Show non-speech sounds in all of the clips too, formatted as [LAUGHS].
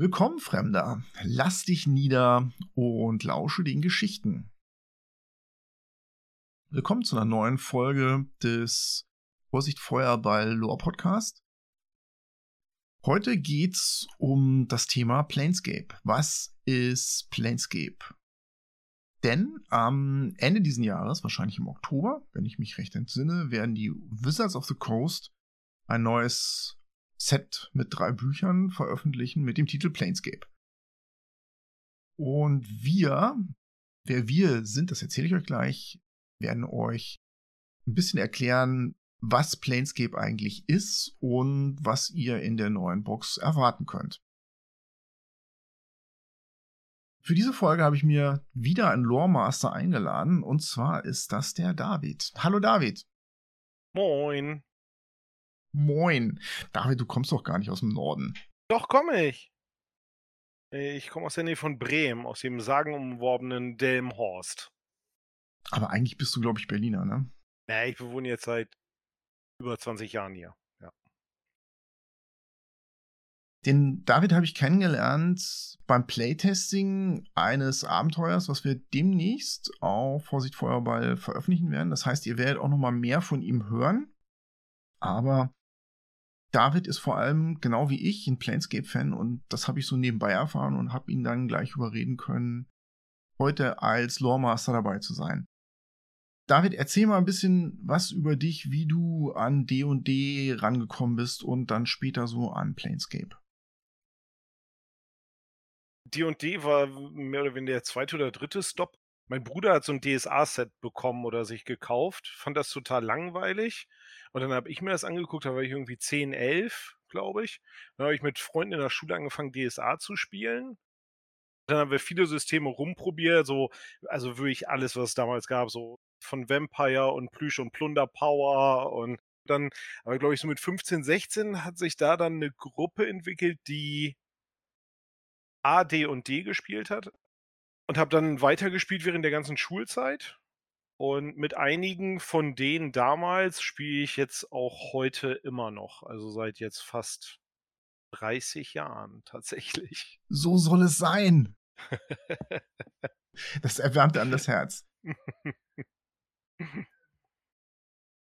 Willkommen, Fremder. Lass dich nieder und lausche den Geschichten. Willkommen zu einer neuen Folge des Vorsicht Feuerball Lore Podcast. Heute geht's um das Thema Planescape. Was ist Planescape? Denn am Ende dieses Jahres, wahrscheinlich im Oktober, wenn ich mich recht entsinne, werden die Wizards of the Coast ein neues Set mit drei Büchern veröffentlichen mit dem Titel Planescape. Und wir, wer wir sind, das erzähle ich euch gleich, werden euch ein bisschen erklären, was Planescape eigentlich ist und was ihr in der neuen Box erwarten könnt. Für diese Folge habe ich mir wieder einen Lore Master eingeladen und zwar ist das der David. Hallo David. Moin. Moin. David, du kommst doch gar nicht aus dem Norden. Doch, komme ich. Ich komme aus der Nähe von Bremen, aus dem sagenumworbenen Delmhorst. Aber eigentlich bist du, glaube ich, Berliner, ne? Ja, ich bewohne jetzt seit über 20 Jahren hier. Ja. Den David habe ich kennengelernt beim Playtesting eines Abenteuers, was wir demnächst auf Vorsicht Feuerball veröffentlichen werden. Das heißt, ihr werdet auch noch mal mehr von ihm hören. Aber David ist vor allem, genau wie ich, ein Planescape-Fan und das habe ich so nebenbei erfahren und habe ihn dann gleich überreden können, heute als Loremaster dabei zu sein. David, erzähl mal ein bisschen was über dich, wie du an D&D rangekommen bist und dann später so an Planescape. D&D war mehr oder weniger der zweite oder dritte Stop. Mein Bruder hat so ein DSA-Set bekommen oder sich gekauft, fand das total langweilig und dann habe ich mir das angeguckt, da war ich irgendwie 10, 11, glaube ich. Dann habe ich mit Freunden in der Schule angefangen, DSA zu spielen. Dann haben wir viele Systeme rumprobiert, so, also wirklich alles, was es damals gab, so von Vampire und Plüsch und Plunder Power und dann, aber glaube ich, so mit 15, 16 hat sich da dann eine Gruppe entwickelt, die A, D und D gespielt hat und habe dann weitergespielt während der ganzen Schulzeit und mit einigen von denen damals spiele ich jetzt auch heute immer noch. Also seit jetzt fast 30 Jahren tatsächlich. So soll es sein. [LAUGHS] das erwärmt an das Herz.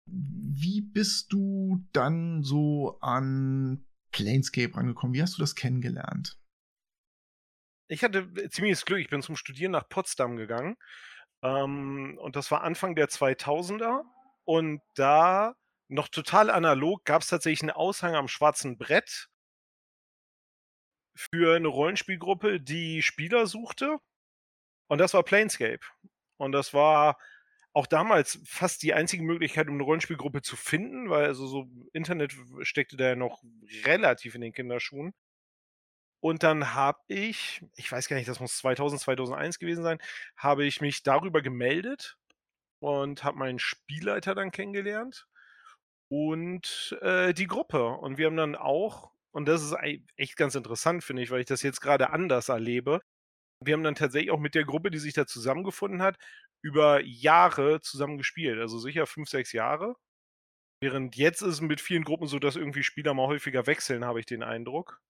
Wie bist du dann so an Planescape angekommen? Wie hast du das kennengelernt? Ich hatte ziemliches Glück. Ich bin zum Studieren nach Potsdam gegangen ähm, und das war Anfang der 2000er. Und da noch total analog gab es tatsächlich einen Aushang am schwarzen Brett für eine Rollenspielgruppe, die Spieler suchte. Und das war Planescape. Und das war auch damals fast die einzige Möglichkeit, um eine Rollenspielgruppe zu finden, weil also so Internet steckte da ja noch relativ in den Kinderschuhen. Und dann habe ich, ich weiß gar nicht, das muss 2000, 2001 gewesen sein, habe ich mich darüber gemeldet und habe meinen Spielleiter dann kennengelernt und äh, die Gruppe. Und wir haben dann auch, und das ist echt ganz interessant, finde ich, weil ich das jetzt gerade anders erlebe, wir haben dann tatsächlich auch mit der Gruppe, die sich da zusammengefunden hat, über Jahre zusammen gespielt. Also sicher fünf, sechs Jahre. Während jetzt ist es mit vielen Gruppen so, dass irgendwie Spieler mal häufiger wechseln, habe ich den Eindruck.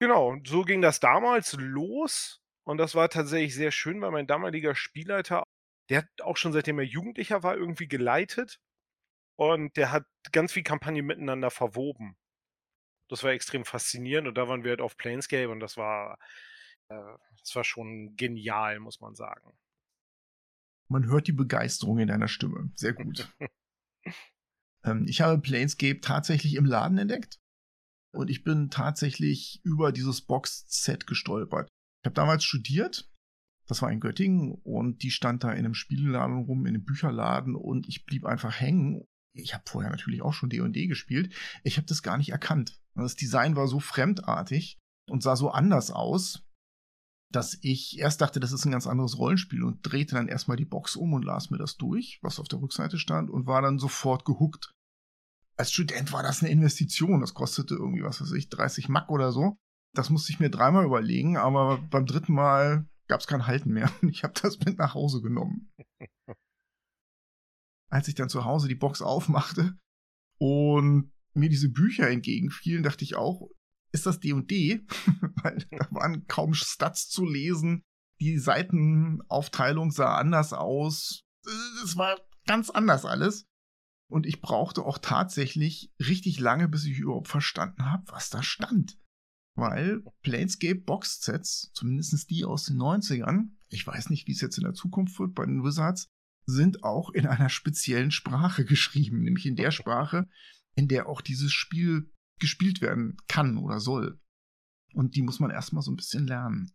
Genau, so ging das damals los und das war tatsächlich sehr schön, weil mein damaliger Spielleiter, der hat auch schon seitdem er Jugendlicher war irgendwie geleitet und der hat ganz viel Kampagnen miteinander verwoben. Das war extrem faszinierend und da waren wir halt auf Planescape und das war, äh, das war schon genial, muss man sagen. Man hört die Begeisterung in deiner Stimme. Sehr gut. [LAUGHS] ähm, ich habe Planescape tatsächlich im Laden entdeckt. Und ich bin tatsächlich über dieses Box-Set gestolpert. Ich habe damals studiert, das war in Göttingen, und die stand da in einem Spielladen rum, in einem Bücherladen, und ich blieb einfach hängen. Ich habe vorher natürlich auch schon D&D gespielt. Ich habe das gar nicht erkannt. Das Design war so fremdartig und sah so anders aus, dass ich erst dachte, das ist ein ganz anderes Rollenspiel und drehte dann erstmal die Box um und las mir das durch, was auf der Rückseite stand und war dann sofort gehuckt als Student war das eine Investition. Das kostete irgendwie, was weiß ich, 30 Mack oder so. Das musste ich mir dreimal überlegen, aber beim dritten Mal gab es kein Halten mehr. [LAUGHS] Ich habe das mit nach Hause genommen. Als ich dann zu Hause die Box aufmachte und mir diese Bücher entgegenfielen, dachte ich auch, ist das D&D? [LAUGHS] weil da waren kaum Stats zu lesen. Die Seitenaufteilung sah anders aus. Es war ganz anders alles. Und ich brauchte auch tatsächlich richtig lange, bis ich überhaupt verstanden habe, was da stand. Weil Planescape Box Sets, zumindest die aus den 90ern, ich weiß nicht, wie es jetzt in der Zukunft wird bei den Wizards, sind auch in einer speziellen Sprache geschrieben, nämlich in der Sprache, in der auch dieses Spiel gespielt werden kann oder soll. Und die muss man erstmal so ein bisschen lernen.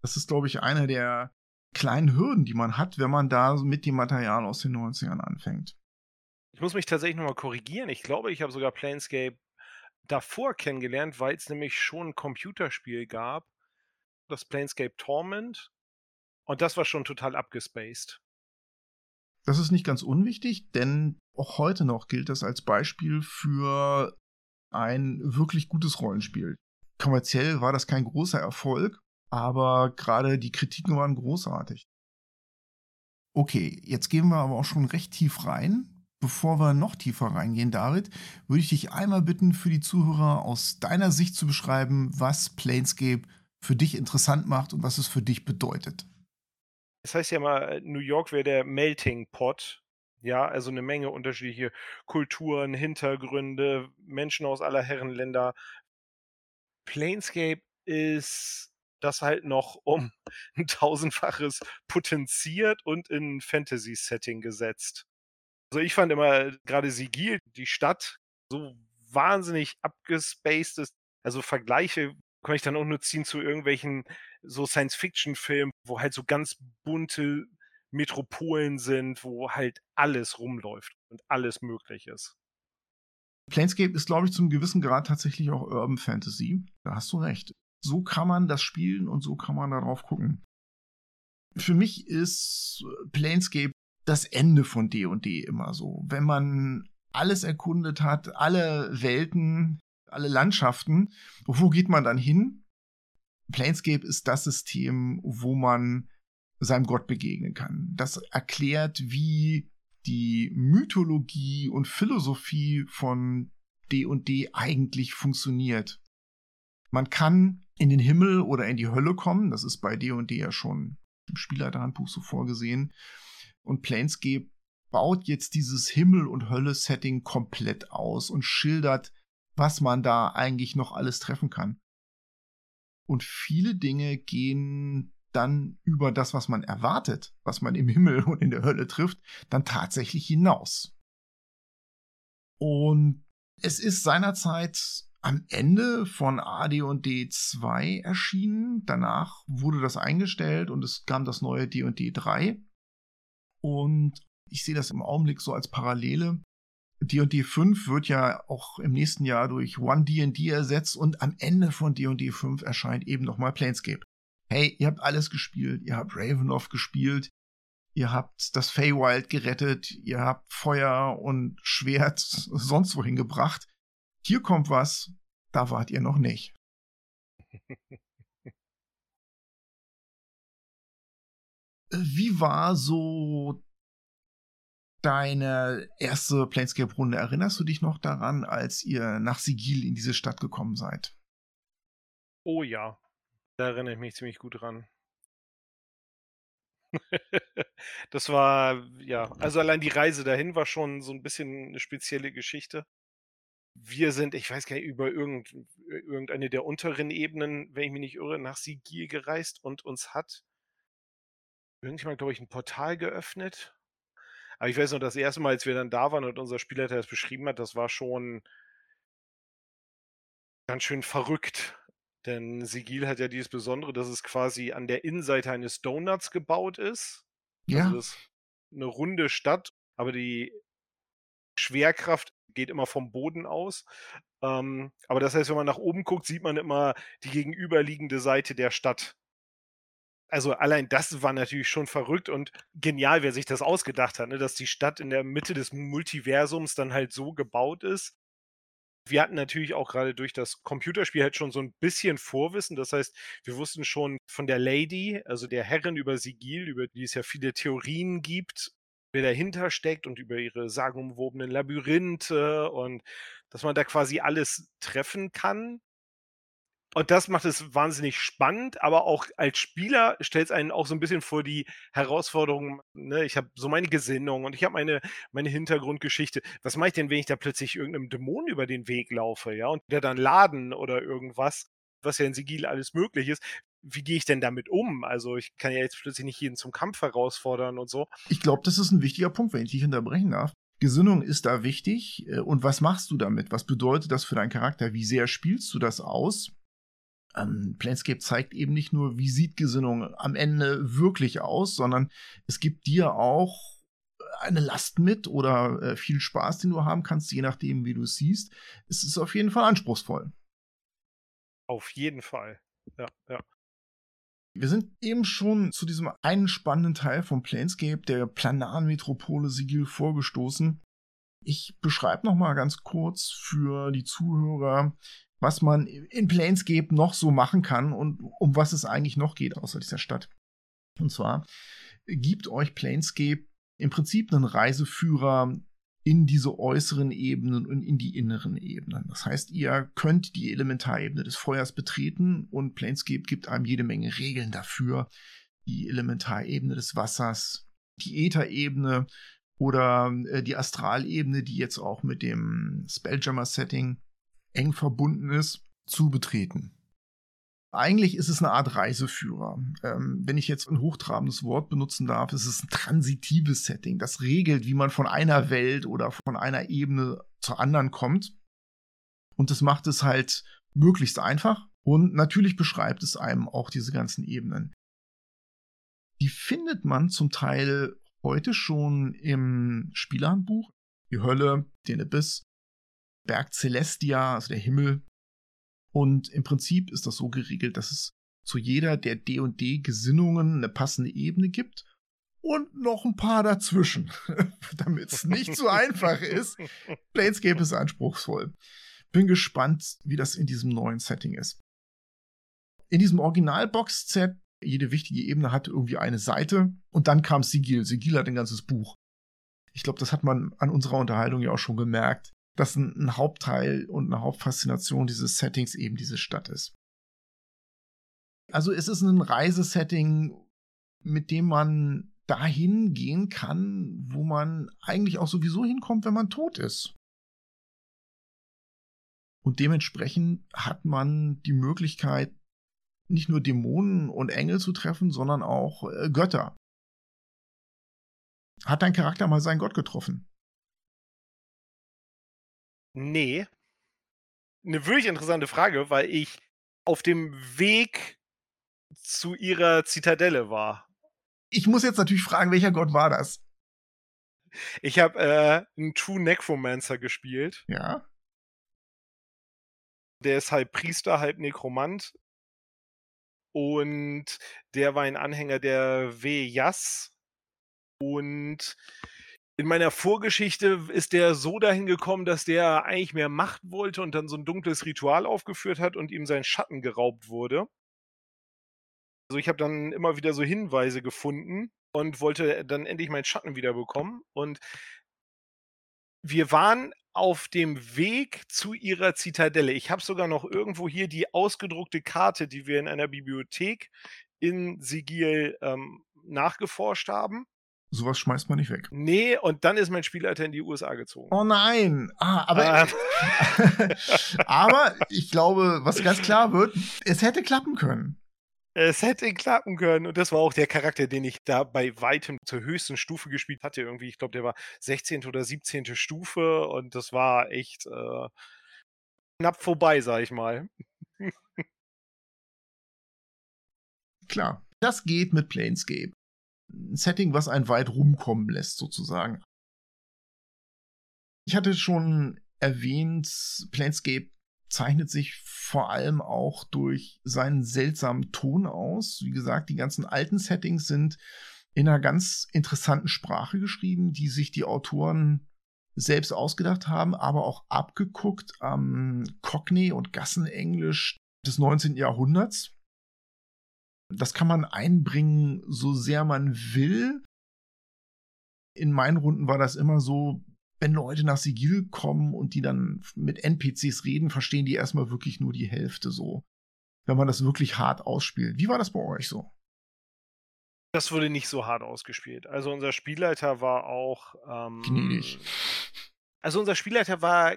Das ist, glaube ich, eine der kleinen Hürden, die man hat, wenn man da mit dem Material aus den 90ern anfängt. Ich muss mich tatsächlich nochmal korrigieren. Ich glaube, ich habe sogar Planescape davor kennengelernt, weil es nämlich schon ein Computerspiel gab, das Planescape Torment. Und das war schon total abgespaced. Das ist nicht ganz unwichtig, denn auch heute noch gilt das als Beispiel für ein wirklich gutes Rollenspiel. Kommerziell war das kein großer Erfolg, aber gerade die Kritiken waren großartig. Okay, jetzt gehen wir aber auch schon recht tief rein. Bevor wir noch tiefer reingehen, David, würde ich dich einmal bitten, für die Zuhörer aus deiner Sicht zu beschreiben, was Planescape für dich interessant macht und was es für dich bedeutet. Es heißt ja mal, New York wäre der Melting Pot. Ja, also eine Menge unterschiedliche Kulturen, Hintergründe, Menschen aus aller Herren Länder. Planescape ist das halt noch um [LAUGHS] ein tausendfaches potenziert und in Fantasy-Setting gesetzt. Also ich fand immer gerade Sigil, die Stadt, so wahnsinnig abgespaced ist. Also Vergleiche kann ich dann auch nur ziehen zu irgendwelchen so Science-Fiction-Filmen, wo halt so ganz bunte Metropolen sind, wo halt alles rumläuft und alles möglich ist. Planescape ist, glaube ich, zum gewissen Grad tatsächlich auch Urban Fantasy. Da hast du recht. So kann man das spielen und so kann man darauf gucken. Für mich ist Planescape das Ende von D&D immer so. Wenn man alles erkundet hat, alle Welten, alle Landschaften, wo geht man dann hin? Planescape ist das System, wo man seinem Gott begegnen kann. Das erklärt, wie die Mythologie und Philosophie von D&D eigentlich funktioniert. Man kann in den Himmel oder in die Hölle kommen, das ist bei D&D ja schon im Spielleiterhandbuch so vorgesehen. Und Planescape baut jetzt dieses Himmel- und Hölle-Setting komplett aus und schildert, was man da eigentlich noch alles treffen kann. Und viele Dinge gehen dann über das, was man erwartet, was man im Himmel und in der Hölle trifft, dann tatsächlich hinaus. Und es ist seinerzeit am Ende von AD&D 2 erschienen. Danach wurde das eingestellt und es kam das neue D&D 3. Und ich sehe das im Augenblick so als Parallele. D&D 5 wird ja auch im nächsten Jahr durch One D&D ersetzt und am Ende von D&D 5 erscheint eben nochmal Planescape hey, ihr habt alles gespielt, ihr habt Ravenloft gespielt, ihr habt das Feywild gerettet, ihr habt Feuer und Schwert [LAUGHS] sonst wohin gebracht. Hier kommt was, da wart ihr noch nicht. [LAUGHS] Wie war so deine erste Planescape-Runde? Erinnerst du dich noch daran, als ihr nach Sigil in diese Stadt gekommen seid? Oh ja, da erinnere ich mich ziemlich gut dran. [LAUGHS] das war, ja, also allein die Reise dahin war schon so ein bisschen eine spezielle Geschichte. Wir sind, ich weiß gar nicht, über irgend, irgendeine der unteren Ebenen, wenn ich mich nicht irre, nach Sigil gereist und uns hat irgendjemand, glaube ich, ein Portal geöffnet. Aber ich weiß noch, das erste Mal, als wir dann da waren und unser Spielleiter das beschrieben hat, das war schon ganz schön verrückt. Denn Sigil hat ja dieses Besondere, dass es quasi an der Innenseite eines Donuts gebaut ist. Also ja. Also das ist eine runde Stadt, aber die Schwerkraft geht immer vom Boden aus. Ähm, aber das heißt, wenn man nach oben guckt, sieht man immer die gegenüberliegende Seite der Stadt. Also allein das war natürlich schon verrückt und genial, wer sich das ausgedacht hat, ne? dass die Stadt in der Mitte des Multiversums dann halt so gebaut ist, wir hatten natürlich auch gerade durch das Computerspiel halt schon so ein bisschen Vorwissen. Das heißt, wir wussten schon von der Lady, also der Herrin über Sigil, über die es ja viele Theorien gibt, wer dahinter steckt und über ihre sagenumwobenen Labyrinthe und dass man da quasi alles treffen kann. Und das macht es wahnsinnig spannend, aber auch als Spieler stellt es einen auch so ein bisschen vor die Herausforderung, ne, ich habe so meine Gesinnung und ich habe meine meine Hintergrundgeschichte. Was mache ich denn, wenn ich da plötzlich irgendeinem Dämon über den Weg laufe, ja, und der dann Laden oder irgendwas, was ja in Sigil alles möglich ist. Wie gehe ich denn damit um? Also, ich kann ja jetzt plötzlich nicht jeden zum Kampf herausfordern und so. Ich glaube, das ist ein wichtiger Punkt, wenn ich dich unterbrechen darf. Gesinnung ist da wichtig. Äh, und was machst du damit? Was bedeutet das für deinen Charakter? Wie sehr spielst du das aus? Ähm, Planescape zeigt eben nicht nur, wie sieht Gesinnung am Ende wirklich aus, sondern es gibt dir auch eine Last mit oder äh, viel Spaß, den du haben kannst, je nachdem, wie du es siehst. Es ist auf jeden Fall anspruchsvoll. Auf jeden Fall. Ja, ja. Wir sind eben schon zu diesem einen spannenden Teil von Planescape, der planaren Metropole Sigil, vorgestoßen. Ich beschreibe noch mal ganz kurz für die Zuhörer, was man in Planescape noch so machen kann und um was es eigentlich noch geht außer dieser Stadt. Und zwar gibt euch Planescape im Prinzip einen Reiseführer in diese äußeren Ebenen und in die inneren Ebenen. Das heißt, ihr könnt die Elementarebene des Feuers betreten und Planescape gibt einem jede Menge Regeln dafür. Die Elementarebene des Wassers, die Ätherebene oder äh, die Astralebene, die jetzt auch mit dem Spelljammer-Setting eng verbunden ist, zu betreten. Eigentlich ist es eine Art Reiseführer. Ähm, wenn ich jetzt ein hochtrabendes Wort benutzen darf, ist es ein transitives Setting. Das regelt, wie man von einer Welt oder von einer Ebene zur anderen kommt. Und das macht es halt möglichst einfach. Und natürlich beschreibt es einem auch diese ganzen Ebenen. Die findet man zum Teil heute schon im Spielhandbuch. Die Hölle, den Abyss, Berg Celestia, also der Himmel. Und im Prinzip ist das so geregelt, dass es zu jeder der D&D Gesinnungen eine passende Ebene gibt und noch ein paar dazwischen, [LAUGHS] damit es nicht so einfach ist. Planescape ist anspruchsvoll. Bin gespannt, wie das in diesem neuen Setting ist. In diesem Original-Box-Set, jede wichtige Ebene hatte irgendwie eine Seite und dann kam Sigil. Sigil hat ein ganzes Buch. Ich glaube, das hat man an unserer Unterhaltung ja auch schon gemerkt dass ein, ein Hauptteil und eine Hauptfaszination dieses Settings eben diese Stadt ist. Also es ist ein Reisesetting, mit dem man dahin gehen kann, wo man eigentlich auch sowieso hinkommt, wenn man tot ist. Und dementsprechend hat man die Möglichkeit, nicht nur Dämonen und Engel zu treffen, sondern auch äh, Götter. Hat dein Charakter mal seinen Gott getroffen? Nee. Eine wirklich interessante Frage, weil ich auf dem Weg zu ihrer Zitadelle war. Ich muss jetzt natürlich fragen, welcher Gott war das? Ich habe äh, einen True Necromancer gespielt. Ja. Der ist halb Priester, halb Nekromant. Und der war ein Anhänger der Vejas. Und in meiner Vorgeschichte ist der so dahin gekommen, dass der eigentlich mehr Macht wollte und dann so ein dunkles Ritual aufgeführt hat und ihm sein Schatten geraubt wurde. Also ich habe dann immer wieder so Hinweise gefunden und wollte dann endlich meinen Schatten wiederbekommen. Und wir waren auf dem Weg zu ihrer Zitadelle. Ich habe sogar noch irgendwo hier die ausgedruckte Karte, die wir in einer Bibliothek in Sigil ähm, nachgeforscht haben sowas schmeißt man nicht weg. Nee, und dann ist mein Spielleiter in die USA gezogen. Oh nein. Ah, aber, ähm. [LAUGHS] aber ich glaube, was ganz klar wird, es hätte klappen können. Es hätte klappen können. Und das war auch der Charakter, den ich da bei weitem zur höchsten Stufe gespielt hatte. Irgendwie, ich glaube, der war 16. oder 17. Stufe und das war echt äh, knapp vorbei, sag ich mal. Klar, das geht mit Planescape ein Setting, was einen weit rumkommen lässt, sozusagen. Ich hatte schon erwähnt, Planescape zeichnet sich vor allem auch durch seinen seltsamen Ton aus. Wie gesagt, die ganzen alten Settings sind in einer ganz interessanten Sprache geschrieben, die sich die Autoren selbst ausgedacht haben, aber auch abgeguckt am Cockney- und Gassenenglisch des 19. Jahrhunderts. Das kann man einbringen, so sehr man will. In meinen Runden war das immer so, wenn Leute nach Sigil kommen und die dann mit NPCs reden, verstehen die erstmal wirklich nur die Hälfte so. wenn man das wirklich hart ausspielt. Wie war das bei euch so? Das wurde nicht so hart ausgespielt. Also unser Spielleiter war auch. Ähm, Gnädig. Also unser Spielleiter war.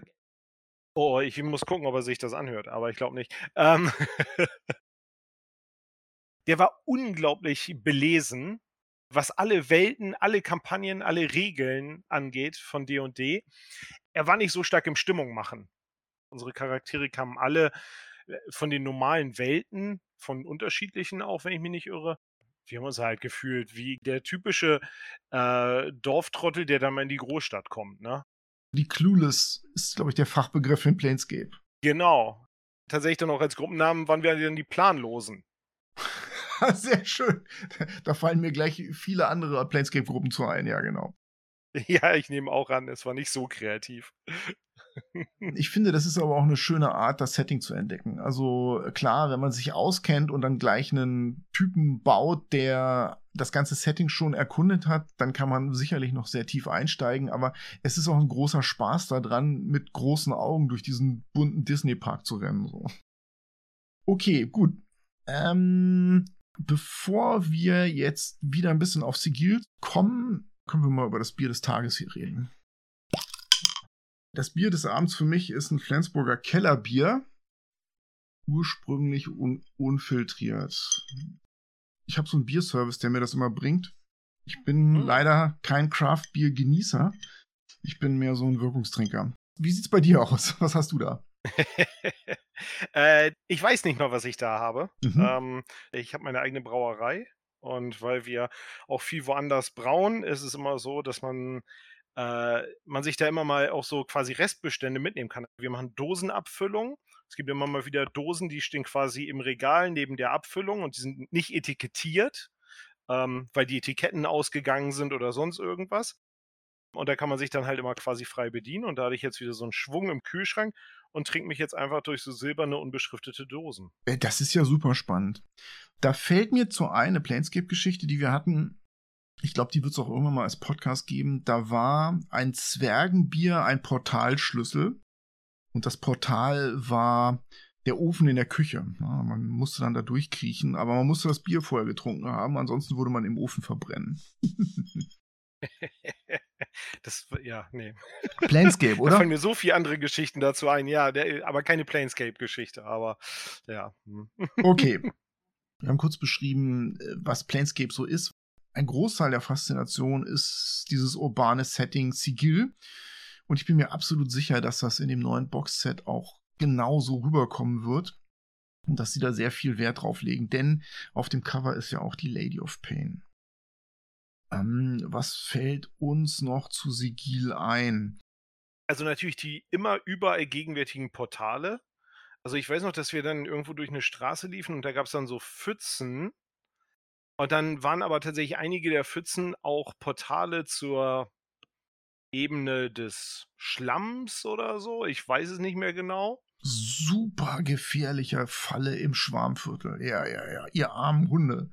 Oh, ich muss gucken, ob er sich das anhört, aber ich glaube nicht. Ähm, [LAUGHS] der war unglaublich belesen, was alle Welten, alle Kampagnen, alle Regeln angeht von D&D. Er war nicht so stark im Stimmung machen. Unsere Charaktere kamen alle äh, von den normalen Welten, von unterschiedlichen auch, wenn ich mich nicht irre wir haben uns halt gefühlt wie der typische äh, Dorftrottel, der dann mal in die Großstadt kommt, ne? Die Clueless ist, glaube ich, der Fachbegriff für Planescape. Genau. Tatsächlich dann auch als Gruppennamen waren wir dann die Planlosen. [LAUGHS] Sehr schön. Da fallen mir gleich viele andere Planescape-Gruppen zu ein, ja, genau. Ja, ich nehme auch an, es war nicht so kreativ. [LAUGHS] Ich finde, das ist aber auch eine schöne Art, das Setting zu entdecken. Also klar, wenn man sich auskennt und dann gleich einen Typen baut, der das ganze Setting schon erkundet hat, dann kann man sicherlich noch sehr tief einsteigen, aber es ist auch ein großer Spaß daran, mit großen Augen durch diesen bunten Disney-Park zu rennen. So. Okay, gut. Ähm, bevor wir jetzt wieder ein bisschen auf Sigil kommen, können wir mal über das Bier des Tages hier reden. Das Bier des Abends für mich ist ein Flensburger Kellerbier. Ursprünglich un unfiltriert. Ich habe so einen Bierservice, der mir das immer bringt. Ich bin mhm. leider kein Craft-Bier-Genießer. Ich bin mehr so ein Wirkungstrinker. Wie sieht's bei dir aus? Was hast du da? [LAUGHS] äh, ich weiß nicht mal, was ich da habe. Mhm. Ähm, ich habe meine eigene Brauerei und weil wir auch viel woanders brauen, ist es immer so, dass man äh, man sich da immer mal auch so quasi Restbestände mitnehmen kann. Wir machen Dosenabfüllung. Es gibt immer mal wieder Dosen, die stehen quasi im Regal neben der Abfüllung und die sind nicht etikettiert, ähm, weil die Etiketten ausgegangen sind oder sonst irgendwas. Und da kann man sich dann halt immer quasi frei bedienen. Und da hatte ich jetzt wieder so einen Schwung im Kühlschrank und trinke mich jetzt einfach durch so silberne, unbeschriftete Dosen. Äh, das ist ja super spannend. Da fällt mir zu eine Planescape-Geschichte, die wir hatten ich glaube, die wird es auch irgendwann mal als Podcast geben. Da war ein Zwergenbier ein Portalschlüssel. Und das Portal war der Ofen in der Küche. Ja, man musste dann da durchkriechen, aber man musste das Bier vorher getrunken haben, ansonsten würde man im Ofen verbrennen. [LAUGHS] das, ja, nee. [LAUGHS] Planescape, oder? Da fallen mir so viele andere Geschichten dazu ein, ja, der, aber keine Planescape-Geschichte, aber ja. Hm. okay. [LAUGHS] Wir haben kurz beschrieben, äh, was Planescape so ist, ein Großteil der Faszination ist dieses urbane Setting Sigil. Und ich bin mir absolut sicher, dass das in dem neuen Boxset auch genauso rüberkommen wird. Und dass sie da sehr viel Wert drauf legen. Denn auf dem Cover ist ja auch die Lady of Pain. Ähm, was fällt uns noch zu Sigil ein? Also natürlich die immer überall gegenwärtigen Portale. Also ich weiß noch, dass wir dann irgendwo durch eine Straße liefen und da gab es dann so Pfützen, und dann waren aber tatsächlich einige der Pfützen auch Portale zur Ebene des Schlamms oder so. Ich weiß es nicht mehr genau. Super gefährlicher Falle im Schwarmviertel. Ja, ja, ja. Ihr armen Hunde.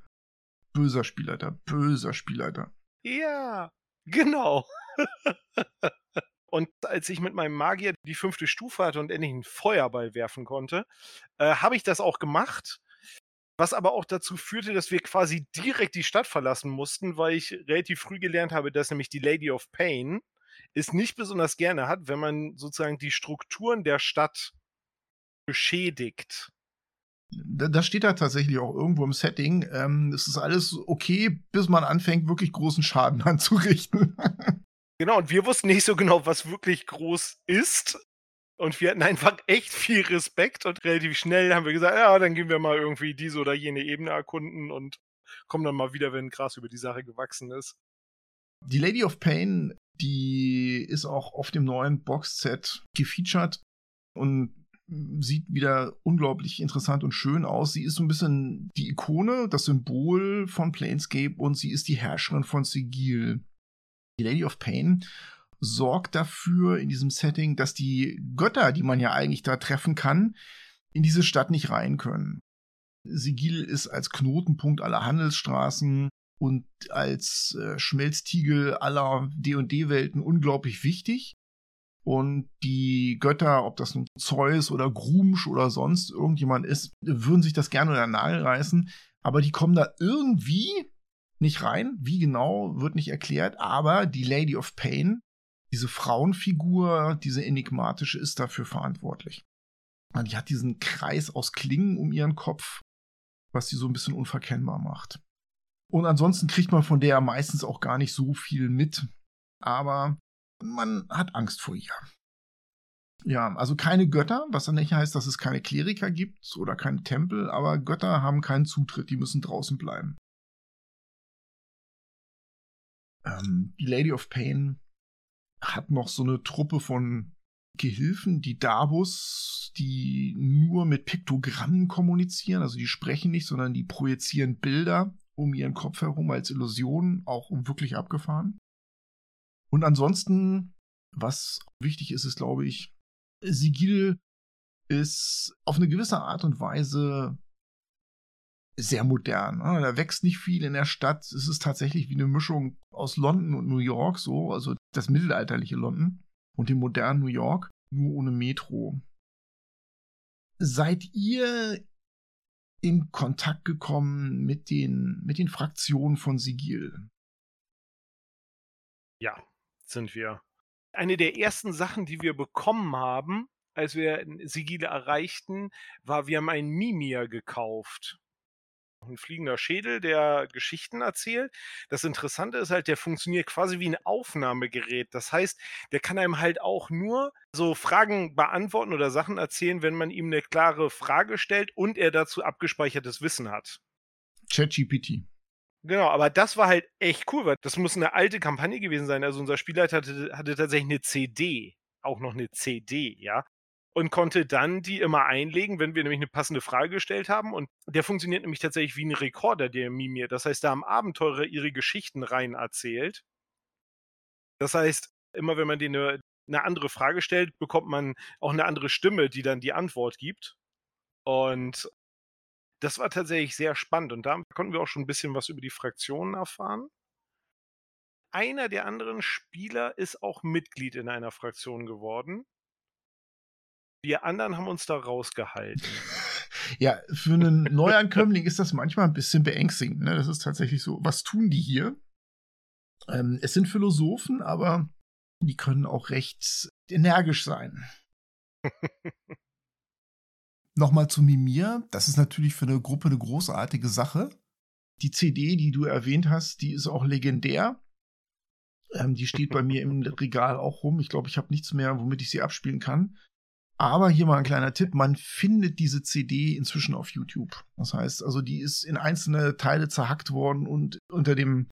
Böser Spielleiter, böser Spielleiter. Ja, genau. und als ich mit meinem Magier die fünfte Stufe hatte und endlich einen Feuerball werfen konnte, äh, habe ich das auch gemacht was aber auch dazu führte, dass wir quasi direkt die Stadt verlassen mussten, weil ich relativ früh gelernt habe, dass nämlich die Lady of Pain es nicht besonders gerne hat, wenn man sozusagen die Strukturen der Stadt beschädigt. Das steht da tatsächlich auch irgendwo im Setting. Ähm, es ist alles okay, bis man anfängt, wirklich großen Schaden [LAUGHS] anzurichten. genau, und wir wussten nicht so genau, was wirklich groß ist. Und wir hatten einfach echt viel Respekt und relativ schnell haben wir gesagt, ja, dann gehen wir mal irgendwie diese oder jene Ebene erkunden und kommen dann mal wieder, wenn Gras über die Sache gewachsen ist. Die Lady of Pain, die ist auch auf dem neuen Boxset gefeatured und sieht wieder unglaublich interessant und schön aus. Sie ist so ein bisschen die Ikone, das Symbol von Planescape und sie ist die Herrscherin von Sigil. Die Lady of Pain sorgt dafür in diesem Setting, dass die Götter, die man ja eigentlich da treffen kann, in diese Stadt nicht rein können. Sigil ist als Knotenpunkt aller Handelsstraßen und als äh, Schmelztiegel aller D&D-Welten unglaublich wichtig. Und die Götter, ob das nun Zeus oder Grumsch oder sonst irgendjemand ist, würden sich das gerne den Nagel reißen. Aber die kommen da irgendwie nicht rein. Wie genau, wird nicht erklärt. Aber die Lady of Pain, diese Frauenfigur, diese enigmatische, ist dafür verantwortlich. Die hat diesen Kreis aus Klingen um ihren Kopf, was sie so ein bisschen unverkennbar macht. Und ansonsten kriegt man von der meistens auch gar nicht so viel mit. Aber man hat Angst vor ihr. Ja, also keine Götter, was dann nicht heißt, dass es keine Kleriker gibt oder keine Tempel, aber Götter haben keinen Zutritt, die müssen draußen bleiben. Ähm, die Lady of Pain hat noch so eine Truppe von Gehilfen, die Dabus, die nur mit Piktogrammen kommunizieren, also die sprechen nicht, sondern die projizieren Bilder um ihren Kopf herum als Illusion, auch wirklich abgefahren. Und ansonsten, was wichtig ist, ist, glaube ich, Sigil ist auf eine gewisse Art und Weise sehr modern. Ne? Da wächst nicht viel in der Stadt. Es ist tatsächlich wie eine Mischung aus London und New York, so, also das mittelalterliche London und dem modernen New York, nur ohne Metro. Seid ihr in Kontakt gekommen mit den, mit den Fraktionen von Sigil? Ja, sind wir. Eine der ersten Sachen, die wir bekommen haben, als wir Sigile erreichten, war, wir haben einen Mimir gekauft ein fliegender Schädel, der Geschichten erzählt. Das Interessante ist halt, der funktioniert quasi wie ein Aufnahmegerät. Das heißt, der kann einem halt auch nur so Fragen beantworten oder Sachen erzählen, wenn man ihm eine klare Frage stellt und er dazu abgespeichertes Wissen hat. ChatGPT. Genau, aber das war halt echt cool, weil das muss eine alte Kampagne gewesen sein. Also unser Spielleiter hatte, hatte tatsächlich eine CD, auch noch eine CD, ja und konnte dann die immer einlegen, wenn wir nämlich eine passende Frage gestellt haben. Und der funktioniert nämlich tatsächlich wie ein Rekorder, der Mimir. Das heißt, da haben Abenteurer ihre Geschichten rein erzählt. Das heißt, immer wenn man denen eine, eine andere Frage stellt, bekommt man auch eine andere Stimme, die dann die Antwort gibt. Und das war tatsächlich sehr spannend. Und da konnten wir auch schon ein bisschen was über die Fraktionen erfahren. Einer der anderen Spieler ist auch Mitglied in einer Fraktion geworden. Wir anderen haben uns da rausgehalten. [LAUGHS] Ja, für einen Neuankömmling ist das manchmal ein bisschen beängstigend. Ne? Das ist tatsächlich so, was tun die hier? Ähm, es sind Philosophen, aber die können auch recht energisch sein. [LAUGHS] Nochmal zu Mimir. Das ist natürlich für eine Gruppe eine großartige Sache. Die CD, die du erwähnt hast, die ist auch legendär. Ähm, die steht bei mir im Regal auch rum. Ich glaube, ich habe nichts mehr, womit ich sie abspielen kann. Aber hier mal ein kleiner Tipp, man findet diese CD inzwischen auf YouTube. Das heißt, also die ist in einzelne Teile zerhackt worden und unter dem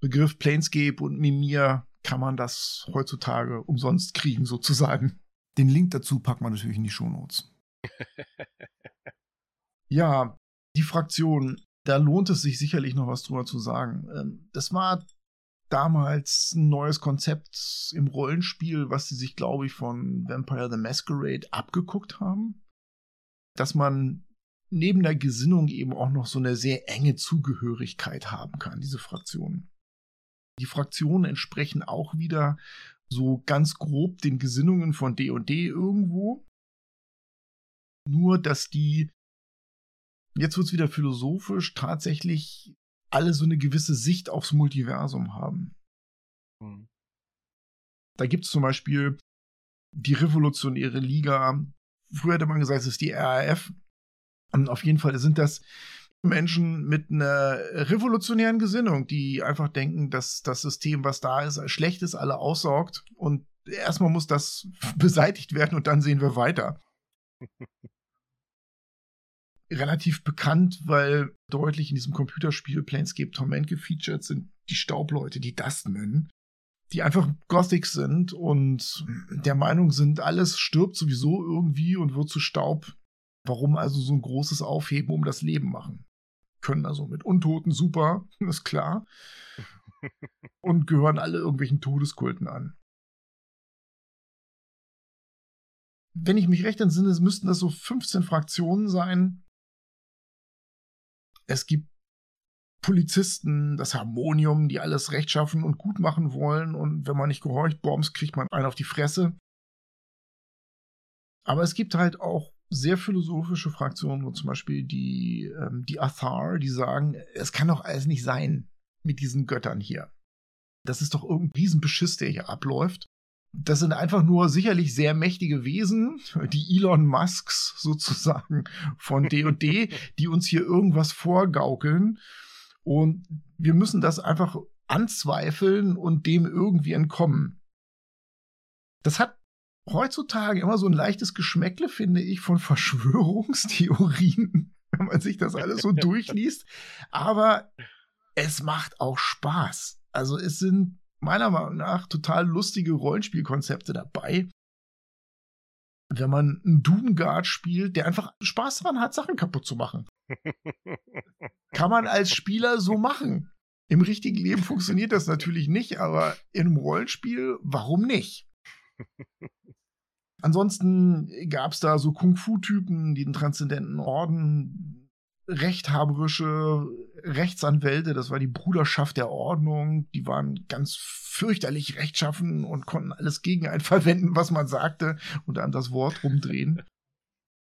Begriff Planescape und Mimir kann man das heutzutage umsonst kriegen, sozusagen. Den Link dazu packt man natürlich in die Shownotes. Ja, die Fraktion, da lohnt es sich sicherlich noch was drüber zu sagen. Ähm, das war damals ein neues Konzept im Rollenspiel, was sie sich, glaube ich, von Vampire the Masquerade abgeguckt haben. Dass man neben der Gesinnung eben auch noch so eine sehr enge Zugehörigkeit haben kann, diese Fraktionen. Die Fraktionen entsprechen auch wieder so ganz grob den Gesinnungen von D&D &D irgendwo. Nur, dass die, jetzt wird's wieder philosophisch, tatsächlich alle so eine gewisse Sicht aufs Multiversum haben. Mhm. Da gibt es zum Beispiel die Revolutionäre Liga. Früher hätte man gesagt, es ist die RAF. Und auf jeden Fall sind das Menschen mit einer revolutionären Gesinnung, die einfach denken, dass das System, was da ist, schlecht ist, alle aussaugt. Und erstmal muss das [LAUGHS] beseitigt werden und dann sehen wir weiter. Relativ bekannt, weil deutlich in diesem Computerspiel Planescape Torment gefeatured sind die Staubleute, die Dustmen, die einfach Gothic sind und der Meinung sind, alles stirbt sowieso irgendwie und wird zu Staub. Warum also so ein großes Aufheben um das Leben machen? Können also mit Untoten super, [LAUGHS] ist klar. und gehören alle irgendwelchen Todeskulten an. Wenn ich mich recht entsinne, müssten das so 15 Fraktionen sein, es gibt Polizisten, das Harmonium, die alles rechtschaffen und gut machen wollen. Und wenn man nicht gehorcht, Bombs, kriegt man einen auf die Fresse. Aber es gibt halt auch sehr philosophische Fraktionen, wo zum Beispiel die, ähm, die Athar, die sagen, es kann doch alles nicht sein mit diesen Göttern hier. Das ist doch irgendein Riesenbeschiss, der hier abläuft. Das sind einfach nur sicherlich sehr mächtige Wesen, die Elon Musks sozusagen von D&D, [LAUGHS] die uns hier irgendwas vorgaukeln. Und wir müssen das einfach anzweifeln und dem irgendwie entkommen. Das hat heutzutage immer so ein leichtes Geschmäckle, finde ich, von Verschwörungstheorien, [LAUGHS] wenn man sich das alles so [LAUGHS] durchliest. Aber es macht auch Spaß. Also es sind meiner Meinung nach total lustige Rollenspielkonzepte dabei. Wenn man einen Doomguard spielt, der einfach Spaß daran hat, Sachen kaputt zu machen. [LAUGHS] Kann man als Spieler so machen. Im richtigen Leben funktioniert das natürlich nicht, aber in einem Rollenspiel, warum nicht? [LAUGHS] Ansonsten gab es da so Kung-Fu-Typen, die den transzendenten Orden, rechthaberische Rechtsanwälte, das war die Bruderschaft der Ordnung, die waren ganz fürchterlich rechtschaffen und konnten alles gegen einen [LAUGHS] verwenden, was man sagte und dann das Wort rumdrehen.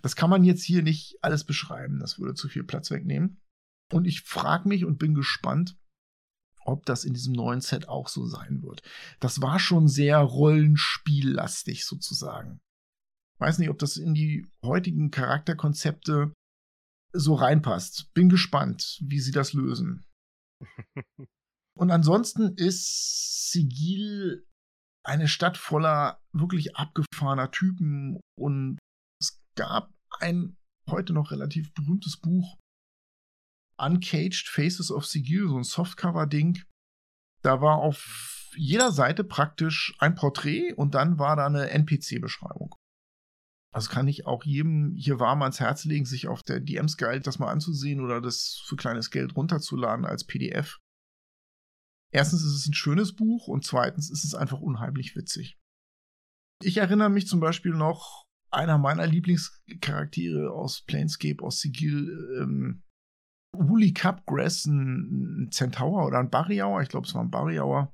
Das kann man jetzt hier nicht alles beschreiben, das würde zu viel Platz wegnehmen. Und ich frage mich und bin gespannt, ob das in diesem neuen Set auch so sein wird. Das war schon sehr rollenspiellastig sozusagen. Weiß nicht, ob das in die heutigen Charakterkonzepte so reinpasst. Bin gespannt, wie sie das lösen. [LAUGHS] Und ansonsten ist Sigil eine Stadt voller wirklich abgefahrener Typen und es gab ein heute noch relativ berühmtes Buch Uncaged Faces of Sigil, so ein Softcover-Ding. Da war auf jeder Seite praktisch ein Porträt und dann war da eine NPC-Beschreibung. Also kann ich auch jedem hier warm ans Herz legen, sich auf der DMs Guide das mal anzusehen oder das für kleines Geld runterzuladen als PDF. Erstens ist es ein schönes Buch und zweitens ist es einfach unheimlich witzig. Ich erinnere mich zum Beispiel noch, einer meiner Lieblingscharaktere aus Planescape, aus Sigil, ähm, Wooly Cupgrass, ein Centaur oder ein Barriauer, ich glaube, es war ein Barriauer,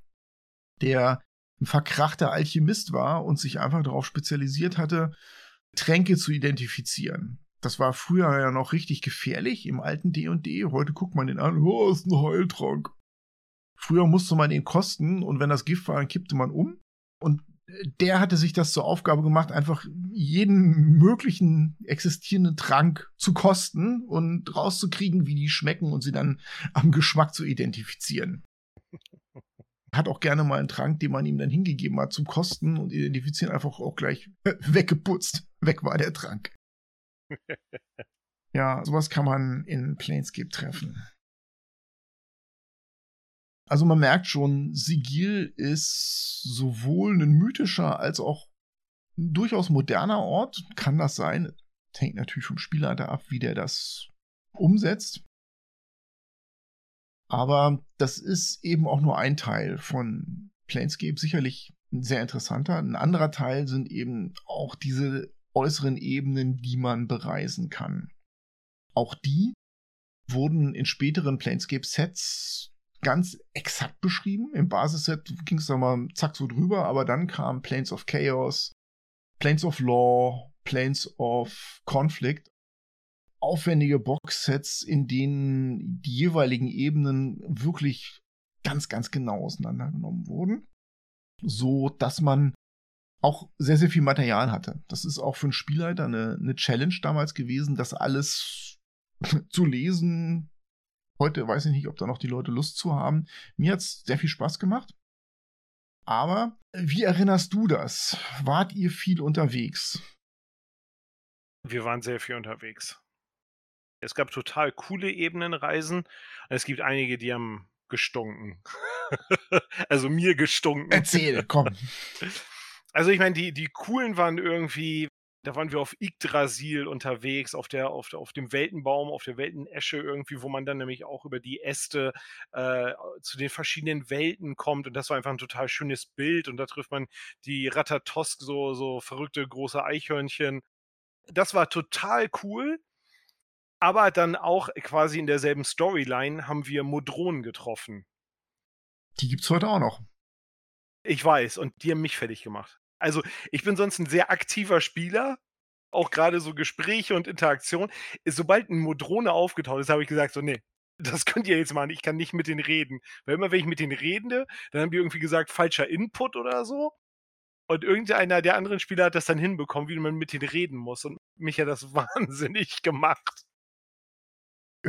der ein verkrachter Alchemist war und sich einfach darauf spezialisiert hatte, Tränke zu identifizieren. Das war früher ja noch richtig gefährlich im alten D&D. Heute guckt man den an, oh, ist ein Heiltrank. Früher musste man ihn kosten und wenn das Gift war, dann kippte man um. Und der hatte sich das zur Aufgabe gemacht, einfach jeden möglichen existierenden Trank zu kosten und rauszukriegen, wie die schmecken und sie dann am Geschmack zu identifizieren. Hat auch gerne mal einen Trank, den man ihm dann hingegeben hat, zum Kosten und identifizieren einfach auch gleich [LAUGHS] weggeputzt. Weg war der Trank. [LAUGHS] ja, sowas kann man in Planescape treffen. Also man merkt schon, Sigil ist sowohl ein mythischer als auch ein durchaus moderner Ort. Kann das sein? hängt natürlich vom Spielleiter ab, wie der das umsetzt. Aber das ist eben auch nur ein Teil von Planescape, sicherlich ein sehr interessanter. Ein anderer Teil sind eben auch diese äußeren Ebenen, die man bereisen kann. Auch die wurden in späteren Planescape-Sets ganz exakt beschrieben. Im Basisset ging es mal zack so drüber, aber dann kam Planes of Chaos, Planes of Law, Planes of Conflict. Aufwendige Boxsets, in denen die jeweiligen Ebenen wirklich ganz, ganz genau auseinandergenommen wurden. So dass man auch sehr, sehr viel Material hatte. Das ist auch für einen Spielleiter eine, eine Challenge damals gewesen, das alles [LAUGHS] zu lesen, Heute weiß ich nicht, ob da noch die Leute Lust zu haben. Mir hat es sehr viel Spaß gemacht. Aber wie erinnerst du das? Wart ihr viel unterwegs? Wir waren sehr viel unterwegs. Es gab total coole Ebenenreisen. Es gibt einige, die haben gestunken. [LAUGHS] also mir gestunken. Erzähl, komm. [LAUGHS] Also ich meine, die, die coolen waren irgendwie, da waren wir auf Yggdrasil unterwegs, auf, der, auf, der, auf dem Weltenbaum, auf der Weltenesche irgendwie, wo man dann nämlich auch über die Äste äh, zu den verschiedenen Welten kommt. Und das war einfach ein total schönes Bild. Und da trifft man die Ratatosk, so, so verrückte große Eichhörnchen. Das war total cool. Aber dann auch quasi in derselben Storyline haben wir Modronen getroffen. Die gibt's heute auch noch. Ich weiß, und die haben mich fertig gemacht. Also, ich bin sonst ein sehr aktiver Spieler Auch gerade so Gespräche und Interaktion. Sobald ein Modrone aufgetaucht ist, habe ich gesagt, so, nee, das könnt ihr jetzt machen. Ich kann nicht mit denen reden. Weil immer, wenn ich mit denen rede, dann haben die irgendwie gesagt, falscher Input oder so. Und irgendeiner der anderen Spieler hat das dann hinbekommen, wie man mit denen reden muss. Und mich hat das [LAUGHS] wahnsinnig gemacht.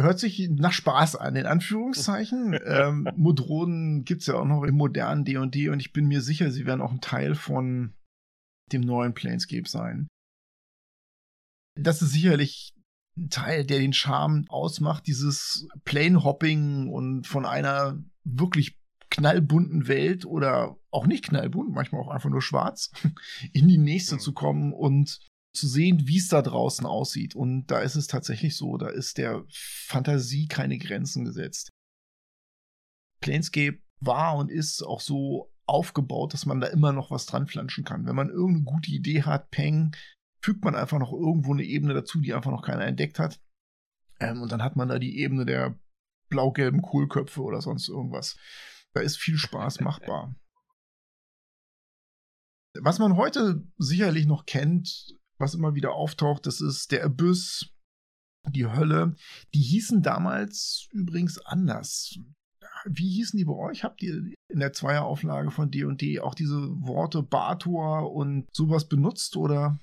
Hört sich nach Spaß an, in Anführungszeichen. [LAUGHS] ähm, Modronen gibt es ja auch noch im modernen D&D und ich bin mir sicher, sie werden auch ein Teil von dem neuen Planescape sein. Das ist sicherlich ein Teil, der den Charme ausmacht, dieses Plane-Hopping und von einer wirklich knallbunten Welt oder auch nicht knallbunt, manchmal auch einfach nur schwarz, [LAUGHS] in die nächste mhm. zu kommen und zu sehen, wie es da draußen aussieht. Und da ist es tatsächlich so, da ist der Fantasie keine Grenzen gesetzt. Planescape war und ist auch so aufgebaut, dass man da immer noch was dran flanschen kann. Wenn man irgendeine gute Idee hat, Peng, fügt man einfach noch irgendwo eine Ebene dazu, die einfach noch keiner entdeckt hat. Ähm, und dann hat man da die Ebene der blau-gelben Kohlköpfe oder sonst irgendwas. Da ist viel Spaß [LAUGHS] machbar. Was man heute sicherlich noch kennt, was immer wieder auftaucht, das ist der Abyss, die Hölle. Die hießen damals übrigens anders. Wie hießen die bei euch? Habt ihr in der Zweierauflage von D&D auch diese Worte Bator und sowas benutzt oder?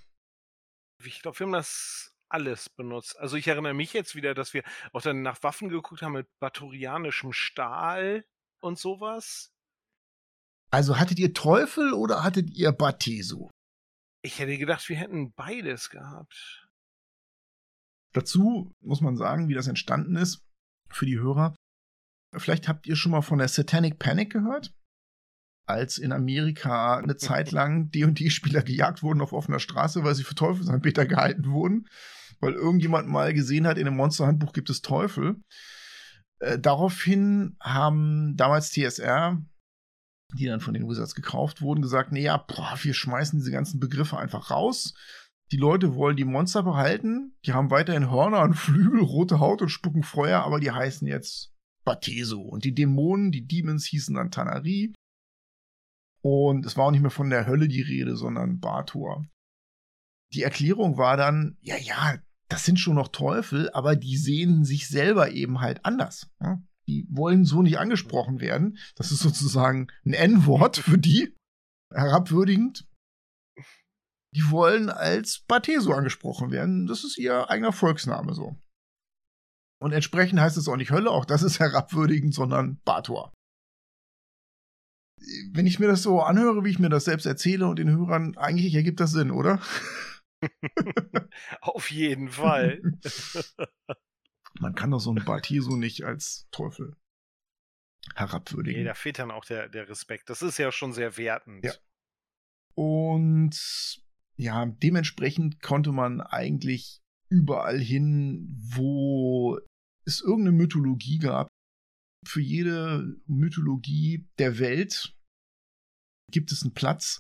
Ich glaube, wir haben das alles benutzt. Also ich erinnere mich jetzt wieder, dass wir auch dann nach Waffen geguckt haben mit batorianischem Stahl und sowas. Also hattet ihr Teufel oder hattet ihr Bateso? Ich hätte gedacht, wir hätten beides gehabt. Dazu muss man sagen, wie das entstanden ist für die Hörer. Vielleicht habt ihr schon mal von der Satanic Panic gehört? Als in Amerika eine Zeit [LAUGHS] lang D&D-Spieler gejagt wurden auf offener Straße, weil sie für Teufelsanbeter gehalten wurden, weil irgendjemand mal gesehen hat, in dem Monsterhandbuch gibt es Teufel. Äh, daraufhin haben damals TSR, die dann von den Wizards gekauft wurden, gesagt, nee, ja, boah, wir schmeißen diese ganzen Begriffe einfach raus. Die Leute wollen die Monster behalten, die haben weiterhin Hörner und Flügel, rote Haut und spucken Feuer, aber die heißen jetzt Bateso. Und die Dämonen, die Demons hießen dann Tanari. Und es war auch nicht mehr von der Hölle die Rede, sondern Bator. Die Erklärung war dann, ja, ja, das sind schon noch Teufel, aber die sehen sich selber eben halt anders. Ja? Die wollen so nicht angesprochen werden. Das ist sozusagen ein N-Wort für die, herabwürdigend. Die wollen als Bateso angesprochen werden. Das ist ihr eigener Volksname so. Und entsprechend heißt es auch nicht Hölle, auch das ist herabwürdigend, sondern Bator. Wenn ich mir das so anhöre, wie ich mir das selbst erzähle und den Hörern, eigentlich ergibt das Sinn, oder? [LAUGHS] Auf jeden Fall. [LAUGHS] Man kann doch so einen Baltiso nicht als Teufel herabwürdigen. Nee, da fehlt dann auch der, der Respekt. Das ist ja schon sehr wertend. Ja. Und ja, dementsprechend konnte man eigentlich überall hin, wo es irgendeine Mythologie gab. Für jede Mythologie der Welt gibt es einen Platz,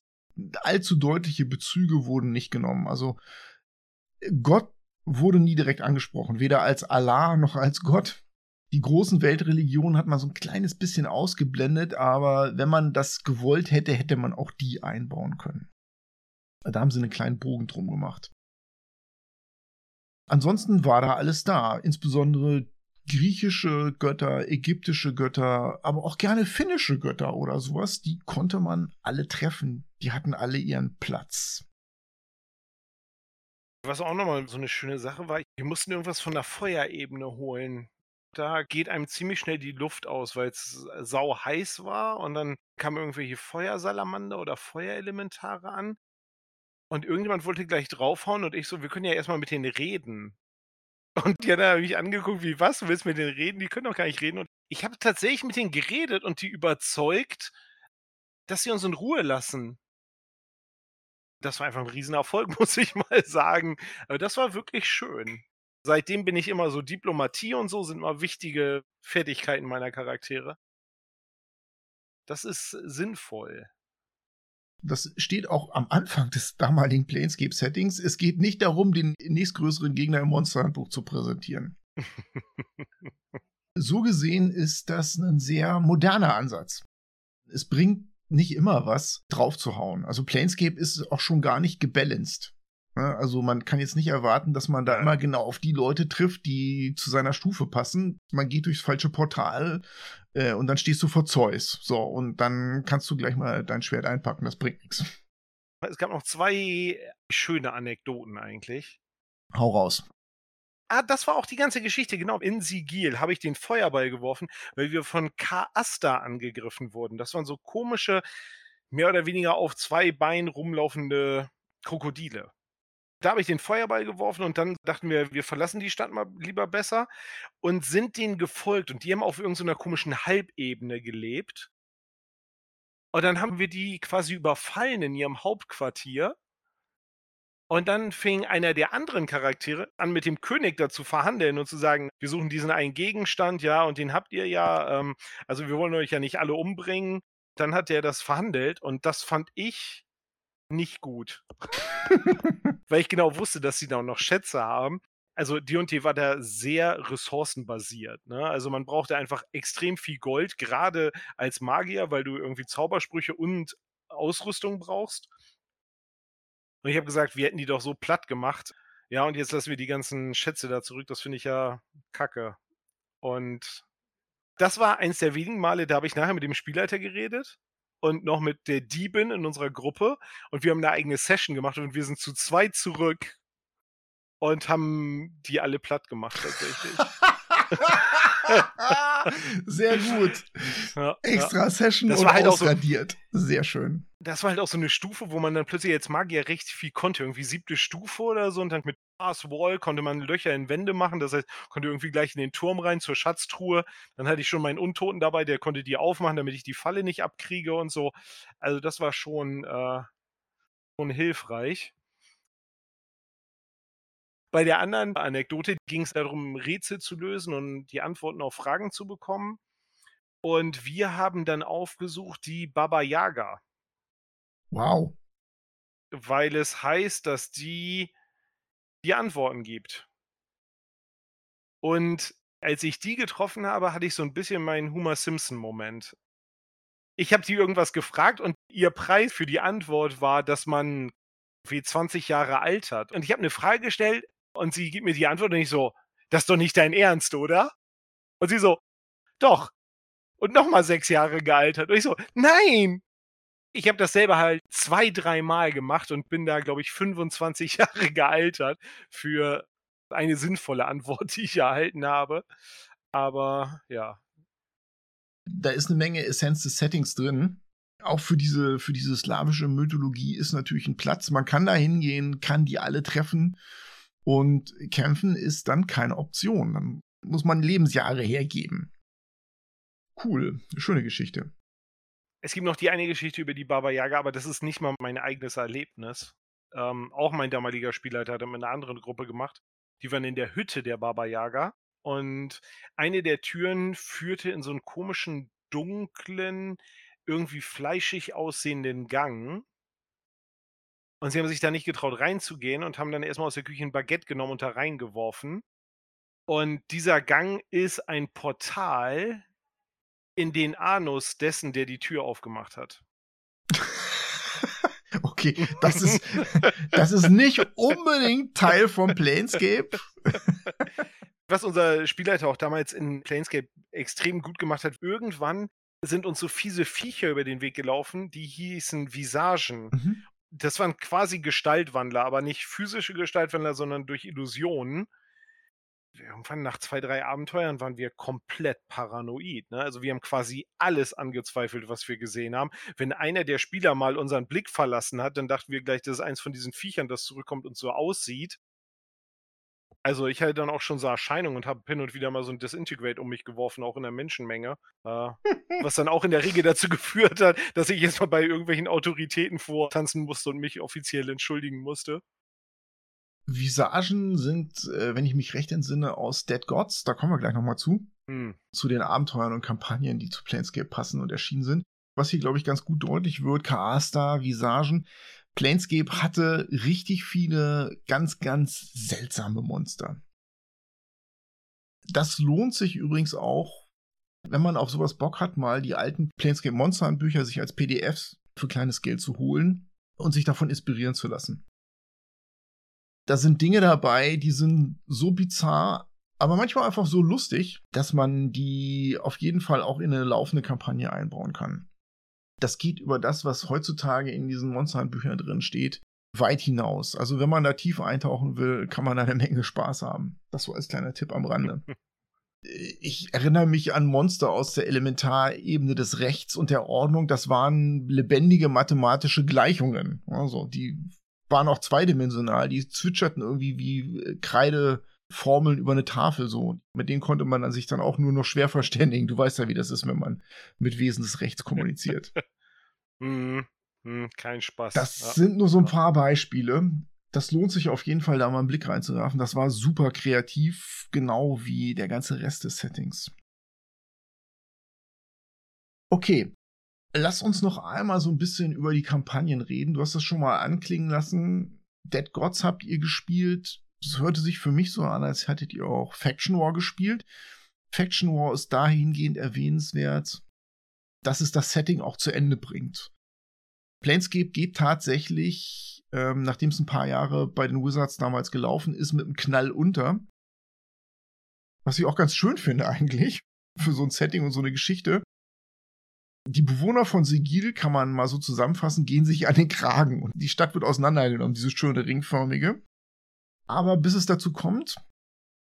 allzu deutliche Bezüge wurden nicht genommen. Also Gott wurde nie direkt angesprochen, weder als Allah noch als Gott. Die großen Weltreligionen hat man so ein kleines bisschen ausgeblendet, aber wenn man das gewollt hätte, hätte man auch die einbauen können. Da haben sie einen kleinen Bogen drum gemacht. Ansonsten war da alles da, insbesondere griechische Götter, ägyptische Götter, aber auch gerne finnische Götter oder sowas, die konnte man alle treffen. Die hatten alle ihren Platz. Was auch nochmal so eine schöne Sache war, wir mussten irgendwas von der Feuerebene holen. Da geht einem ziemlich schnell die Luft aus, weil es sau heiß war und dann kamen irgendwelche Feuersalamander oder Feuerelementare an. Und irgendjemand wollte gleich draufhauen und ich so, wir können ja erstmal mit denen reden. Und die haben mich angeguckt, wie was, du willst mit denen reden? Die können doch gar nicht reden. Und ich habe tatsächlich mit denen geredet und die überzeugt, dass sie uns in Ruhe lassen. Das war einfach ein Riesenerfolg, [LAUGHS] muss ich mal sagen. Aber das war wirklich schön. Seitdem bin ich immer so, Diplomatie und so sind immer wichtige Fertigkeiten meiner Charaktere. Das ist sinnvoll das steht auch am Anfang des damaligen Planescape-Settings, es geht nicht darum, den nächstgrößeren Gegner im Monsterhandbuch zu präsentieren. [LAUGHS] so gesehen ist das ein sehr moderner Ansatz. Es bringt nicht immer was draufzuhauen. Also Planescape ist auch schon gar nicht gebalanced. Ne? Also man kann jetzt nicht erwarten, dass man da immer genau auf die Leute trifft, die zu seiner Stufe passen. Man geht durchs falsche Portal äh, und dann stehst du vor Zeus. So, und dann kannst du gleich mal dein Schwert einpacken, das bringt nichts. Es gab noch zwei schöne Anekdoten eigentlich. Hau raus. Ah, das war auch die ganze Geschichte, genau. In Sigil habe ich den Feuerball geworfen, weil wir von Kaasta angegriffen wurden. Das waren so komische, mehr oder weniger auf zwei Beinen rumlaufende Krokodile. Da habe ich den Feuerball geworfen und dann dachten wir, wir verlassen die Stadt mal lieber besser und sind denen gefolgt. Und die haben auf irgendeiner komischen Halbebene gelebt. Und dann haben wir die quasi überfallen in ihrem Hauptquartier. Und dann fing einer der anderen Charaktere an, mit dem König dazu verhandeln und zu sagen, wir suchen diesen einen Gegenstand, ja, und den habt ihr ja. Ähm, also wir wollen euch ja nicht alle umbringen. Dann hat er das verhandelt und das fand ich nicht gut. [LAUGHS] Weil ich genau wusste, dass sie da noch Schätze haben. Also D&D war da sehr ressourcenbasiert. Ne? Also man brauchte einfach extrem viel Gold, gerade als Magier, weil du irgendwie Zaubersprüche und Ausrüstung brauchst. Und ich habe gesagt, wir hätten die doch so platt gemacht. Ja, und jetzt lassen wir die ganzen Schätze da zurück. Das finde ich ja kacke. Und das war eins der wenigen Male, da habe ich nachher mit dem Spielleiter geredet und noch mit der Diebin in unserer Gruppe und wir haben eine eigene Session gemacht und wir sind zu zweit zurück und haben die alle platt gemacht tatsächlich. [LAUGHS] [LAUGHS] Sehr gut. Ja, Extra ja. Session das und war halt ausradiert. So, Sehr schön. Das war halt auch so eine Stufe, wo man dann plötzlich jetzt Magier recht viel konnte. Irgendwie siebte Stufe oder so. Und dann mit Pass Wall konnte man Löcher in Wände machen. Das heißt, konnte irgendwie gleich in den Turm rein zur Schatztruhe. Dann hatte ich schon meinen Untoten dabei, der konnte die aufmachen, damit ich die Falle nicht abkriege und so. Also das war schon, äh, schon hilfreich. Bei der anderen Anekdote ging es darum, Rätsel zu lösen und die Antworten auf Fragen zu bekommen. Und wir haben dann aufgesucht die Baba Yaga. Wow. Weil es heißt, dass die die Antworten gibt. Und als ich die getroffen habe, hatte ich so ein bisschen meinen Homer Simpson-Moment. Ich habe die irgendwas gefragt und ihr Preis für die Antwort war, dass man wie 20 Jahre alt hat. Und ich habe eine Frage gestellt, und sie gibt mir die Antwort und ich so, das ist doch nicht dein Ernst, oder? Und sie so, doch. Und nochmal sechs Jahre gealtert. Und ich so, nein! Ich habe das selber halt zwei, dreimal gemacht und bin da, glaube ich, 25 [LAUGHS] Jahre gealtert für eine sinnvolle Antwort, die ich erhalten habe. Aber ja. Da ist eine Menge Essenz des Settings drin. Auch für diese, für diese slawische Mythologie ist natürlich ein Platz. Man kann da hingehen, kann die alle treffen und kämpfen ist dann keine Option. Dann muss man Lebensjahre hergeben. Cool, schöne Geschichte. Es gibt noch die eine Geschichte über die Baba Yaga, aber das ist nicht mal mein eigenes Erlebnis. Ähm, auch mein damaliger Spielleiter hat mit einer anderen Gruppe gemacht. Die waren in der Hütte der Baba Yaga und eine der Türen führte in so einen komischen, dunklen, irgendwie fleischig aussehenden Gang. Und sie haben sich da nicht getraut reinzugehen und haben dann erstmal aus der Küche ein Baguette genommen und da reingeworfen. Und dieser Gang ist ein Portal in den Anus dessen, der die Tür aufgemacht hat. [LAUGHS] okay, das ist, [LAUGHS] das ist nicht unbedingt Teil vom Planescape. [LAUGHS] Was unser Spielleiter auch damals in Planescape extrem gut gemacht hat, irgendwann sind uns so fiese Viecher über den Weg gelaufen, die hießen Visagen. Mhm das waren quasi Gestaltwandler, aber nicht physische Gestaltwandler, sondern durch Illusionen. Irgendwann nach zwei, drei Abenteuern waren wir komplett paranoid. Ne? Also wir haben quasi alles angezweifelt, was wir gesehen haben. Wenn einer der Spieler mal unseren Blick verlassen hat, dann dachten wir gleich, das ist eins von diesen Viechern, das zurückkommt und so aussieht. Also ich hatte dann auch schon so Erscheinungen und habe hin und wieder mal so ein Disintegrate um mich geworfen, auch in der Menschenmenge. Äh, was dann auch in der Regel dazu [LAUGHS] geführt hat, dass ich jetzt mal bei irgendwelchen Autoritäten vortanzen musste und mich offiziell entschuldigen musste. Visagen sind, äh, wenn ich mich recht entsinne, aus Dead Gods. Da kommen wir gleich nochmal zu. Hm. Zu den Abenteuern und Kampagnen, die zu Planescape passen und erschienen sind. Was hier, glaube ich, ganz gut deutlich wird, Kaasta, Visagen, Planescape hatte richtig viele ganz, ganz seltsame Monster. Das lohnt sich übrigens auch, wenn man auf sowas Bock hat, mal die alten Planescape Monster Bücher sich als PDFs für kleines Geld zu holen und sich davon inspirieren zu lassen. Da sind Dinge dabei, die sind so bizarr, aber manchmal einfach so lustig, dass man die auf jeden Fall auch in eine laufende Kampagne einbauen kann. Das geht über das, was heutzutage in diesen Monster Büchern drin steht, weit hinaus. Also wenn man da tief eintauchen will, kann man da eine Menge Spaß haben. Das so als kleiner Tipp am Rande. [LAUGHS] ich erinnere mich an Monster aus der Elementarebene des Rechts und der Ordnung. Das waren lebendige mathematische Gleichungen. Also, die waren auch zweidimensional. Die zwitscherten irgendwie wie äh, Kreideformeln über eine Tafel so. Mit denen konnte man sich dann auch nur noch schwer verständigen. Du weißt ja, wie das ist, wenn man mit Wesen des Rechts kommuniziert. [LAUGHS] mm, mm, kein Spaß. Das ja. sind nur so ein paar Beispiele das lohnt sich auf jeden Fall, da mal einen Blick reinzuwerfen. Das war super kreativ, genau wie der ganze Rest des Settings. Okay, lass uns noch einmal so ein bisschen über die Kampagnen reden. Du hast das schon mal anklingen lassen. Dead Gods habt ihr gespielt. Das hörte sich für mich so an, als hättet ihr auch Faction War gespielt. Faction War ist dahingehend erwähnenswert, dass es das Setting auch zu Ende bringt. Planescape geht tatsächlich ähm, nachdem es ein paar Jahre bei den Wizards damals gelaufen ist, mit einem Knall unter. Was ich auch ganz schön finde eigentlich, [LAUGHS] für so ein Setting und so eine Geschichte. Die Bewohner von Sigil, kann man mal so zusammenfassen, gehen sich an den Kragen und die Stadt wird auseinandergenommen, diese schöne ringförmige. Aber bis es dazu kommt,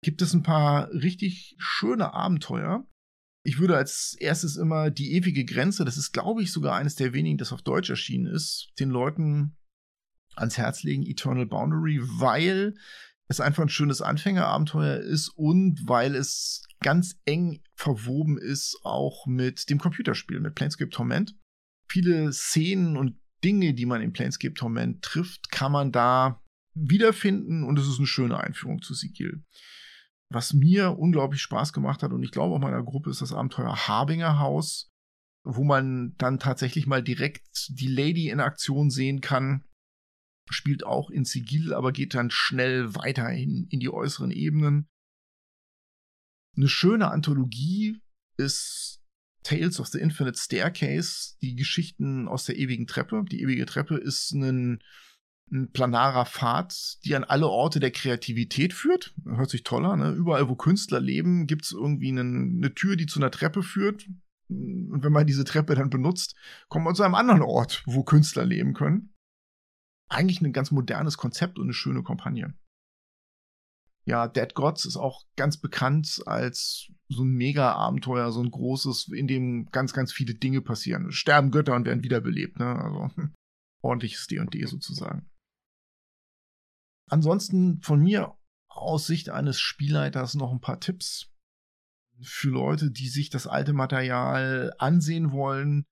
gibt es ein paar richtig schöne Abenteuer. Ich würde als erstes immer die ewige Grenze, das ist glaube ich sogar eines der wenigen, das auf Deutsch erschienen ist, den Leuten ans Herz legen, Eternal Boundary, weil es einfach ein schönes Anfängerabenteuer ist und weil es ganz eng verwoben ist auch mit dem Computerspiel, mit Planescape Torment. Viele Szenen und Dinge, die man in Planescape Torment trifft, kann man da wiederfinden und es ist eine schöne Einführung zu Sigil. Was mir unglaublich Spaß gemacht hat und ich glaube auch meiner Gruppe ist das Abenteuer Harbinger Haus, wo man dann tatsächlich mal direkt die Lady in Aktion sehen kann spielt auch in Sigil, aber geht dann schnell weiterhin in die äußeren Ebenen. Eine schöne Anthologie ist Tales of the Infinite Staircase, die Geschichten aus der ewigen Treppe. Die ewige Treppe ist ein planarer Pfad, die an alle Orte der Kreativität führt. Hört sich toll an. Ne? Überall, wo Künstler leben, gibt es irgendwie einen, eine Tür, die zu einer Treppe führt. Und wenn man diese Treppe dann benutzt, kommt man zu einem anderen Ort, wo Künstler leben können eigentlich ein ganz modernes Konzept und eine schöne Kampagne. Ja, Dead Gods ist auch ganz bekannt als so ein Mega-Abenteuer, so ein großes, in dem ganz, ganz viele Dinge passieren. Sterben Götter und werden wiederbelebt, ne? Also [LAUGHS] ordentliches D&D sozusagen. Ansonsten von mir aus Sicht eines Spielleiters noch ein paar Tipps für Leute, die sich das alte Material ansehen wollen,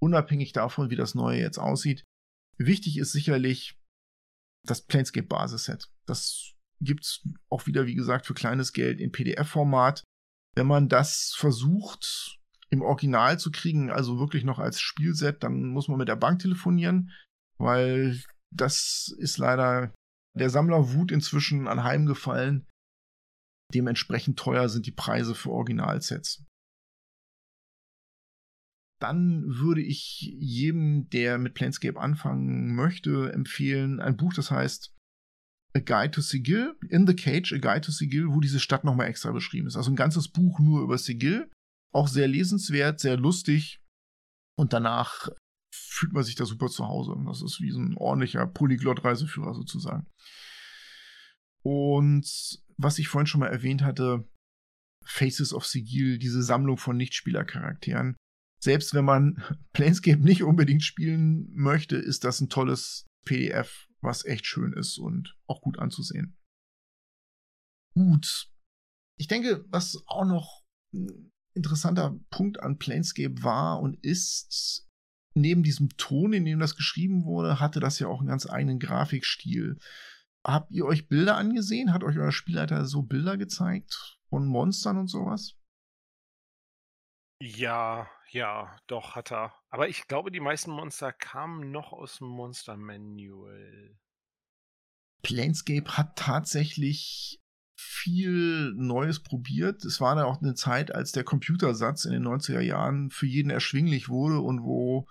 unabhängig davon, wie das neue jetzt aussieht. Wichtig ist sicherlich das Planescape Basisset. Das gibt's auch wieder, wie gesagt, für kleines Geld in PDF-Format. Wenn man das versucht, im Original zu kriegen, also wirklich noch als Spielset, dann muss man mit der Bank telefonieren, weil das ist leider der Sammlerwut inzwischen anheimgefallen. Dementsprechend teuer sind die Preise für Originalsets dann würde ich jedem, der mit Planescape anfangen möchte, empfehlen, ein Buch, das heißt A Guide to Sigil, In the Cage, A Guide to Sigil, wo diese Stadt nochmal extra beschrieben ist. Also ein ganzes Buch nur über Sigil. Auch sehr lesenswert, sehr lustig. Und danach fühlt man sich da super zu Hause. Das ist wie so ein ordentlicher Polyglott-Reiseführer sozusagen. Und was ich vorhin schon mal erwähnt hatte, Faces of Sigil, diese Sammlung von Nichtspielercharakteren, selbst wenn man [LAUGHS] Planescape nicht unbedingt spielen möchte, ist das ein tolles PDF, was echt schön ist und auch gut anzusehen. Gut. Ich denke, was auch noch ein interessanter Punkt an Planescape war und ist, neben diesem Ton, in dem das geschrieben wurde, hatte das ja auch einen ganz eigenen Grafikstil. Habt ihr euch Bilder angesehen? Hat euch euer Spielleiter so Bilder gezeigt von Monstern und sowas? Ja, ja, doch, hat er. Aber ich glaube, die meisten Monster kamen noch aus dem Monster Manual. Planescape hat tatsächlich viel Neues probiert. Es war da auch eine Zeit, als der Computersatz in den 90er Jahren für jeden erschwinglich wurde und wo